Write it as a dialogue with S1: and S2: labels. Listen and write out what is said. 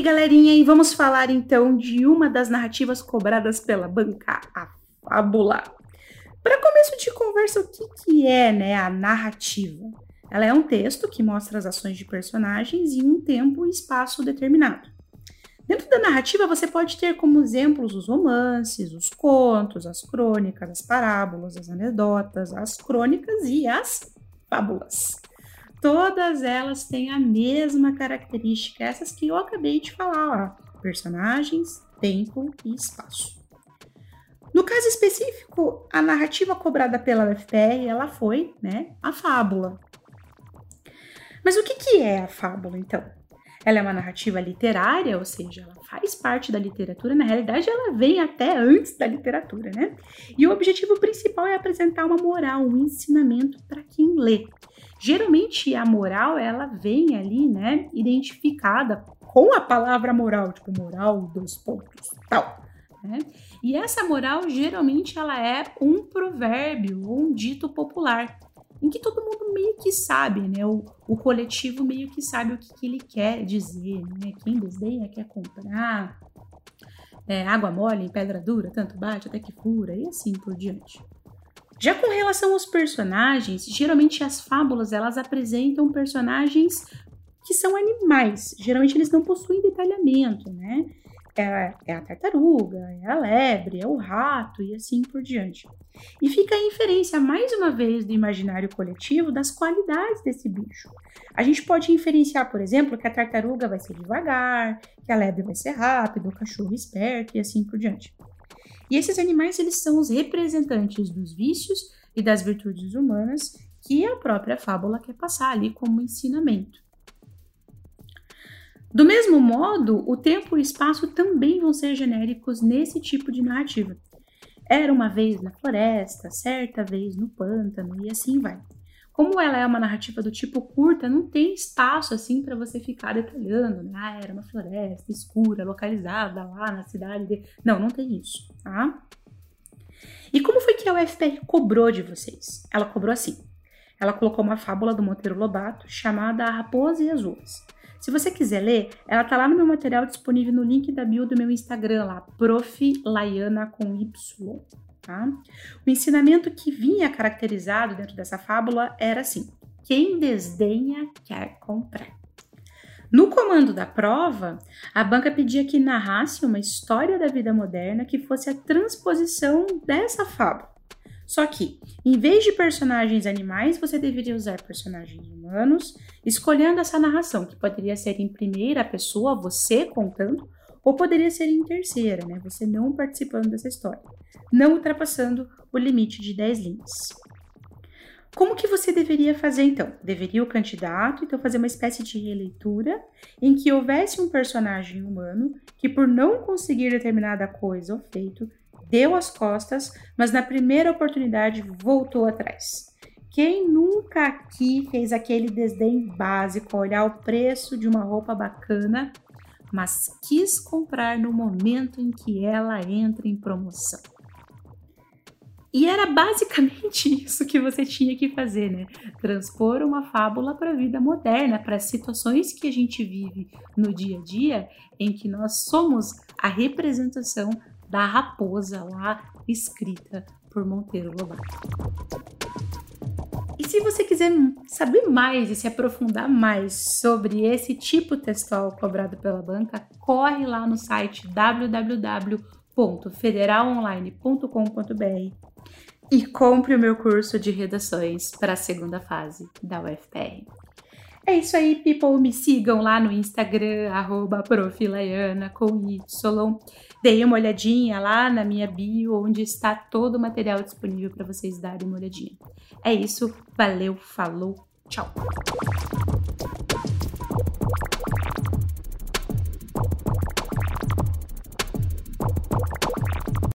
S1: aí, galerinha, e vamos falar então de uma das narrativas cobradas pela banca, a fábula. Para começo de conversa, o que, que é né, a narrativa? Ela é um texto que mostra as ações de personagens em um tempo e espaço determinado. Dentro da narrativa, você pode ter como exemplos os romances, os contos, as crônicas, as parábolas, as anedotas, as crônicas e as fábulas. Todas elas têm a mesma característica, essas que eu acabei de falar, ó, personagens, tempo e espaço. No caso específico, a narrativa cobrada pela UFPR, ela foi, né, a fábula. Mas o que, que é a fábula, então? Ela é uma narrativa literária, ou seja, ela faz parte da literatura, na realidade ela vem até antes da literatura, né? E o objetivo principal é apresentar uma moral, um ensinamento para quem lê. Geralmente a moral, ela vem ali, né, identificada com a palavra moral, tipo moral, dois pontos, tal. Né? E essa moral geralmente ela é um provérbio ou um dito popular em que todo mundo meio que sabe, né? O, o coletivo meio que sabe o que, que ele quer dizer, né? Quem desdenha quer comprar, é, água mole em pedra dura, tanto bate até que fura, e assim por diante. Já com relação aos personagens, geralmente as fábulas elas apresentam personagens que são animais. Geralmente eles não possuem detalhamento, né? é, é a tartaruga, é a lebre, é o rato e assim por diante. E fica a inferência, mais uma vez, do imaginário coletivo das qualidades desse bicho. A gente pode inferenciar, por exemplo, que a tartaruga vai ser devagar, que a lebre vai ser rápida, o cachorro esperto e assim por diante. E esses animais, eles são os representantes dos vícios e das virtudes humanas que a própria fábula quer passar ali como ensinamento. Do mesmo modo, o tempo e o espaço também vão ser genéricos nesse tipo de narrativa. Era uma vez na floresta, certa vez no pântano e assim vai. Como ela é uma narrativa do tipo curta, não tem espaço assim para você ficar detalhando, né? Ah, era uma floresta escura, localizada lá na cidade. De... Não, não tem isso, tá? E como foi que a UFPR cobrou de vocês? Ela cobrou assim. Ela colocou uma fábula do Monteiro Lobato chamada A Raposa e as Uvas. Se você quiser ler, ela tá lá no meu material disponível no link da bio do meu Instagram lá, prof. Laiana com Y. Tá? O ensinamento que vinha caracterizado dentro dessa fábula era assim: quem desdenha quer comprar. No comando da prova, a banca pedia que narrasse uma história da vida moderna que fosse a transposição dessa fábula. Só que, em vez de personagens animais, você deveria usar personagens humanos, escolhendo essa narração, que poderia ser em primeira pessoa, você contando, ou poderia ser em terceira, né? Você não participando dessa história, não ultrapassando o limite de 10 linhas. Como que você deveria fazer então? Deveria o candidato então fazer uma espécie de releitura em que houvesse um personagem humano que por não conseguir determinada coisa ou feito deu as costas, mas na primeira oportunidade voltou atrás. Quem nunca aqui fez aquele desdém básico, olhar o preço de uma roupa bacana, mas quis comprar no momento em que ela entra em promoção? E era basicamente isso que você tinha que fazer, né? Transpor uma fábula para a vida moderna, para as situações que a gente vive no dia a dia, em que nós somos a representação da raposa lá, escrita por Monteiro Lobato. Se você quiser saber mais e se aprofundar mais sobre esse tipo textual cobrado pela banca, corre lá no site www.federalonline.com.br e compre o meu curso de redações para a segunda fase da UFPR. É isso aí, people. Me sigam lá no Instagram, profilaiana com Y. Dei uma olhadinha lá na minha bio, onde está todo o material disponível para vocês darem uma olhadinha. É isso, valeu, falou, tchau!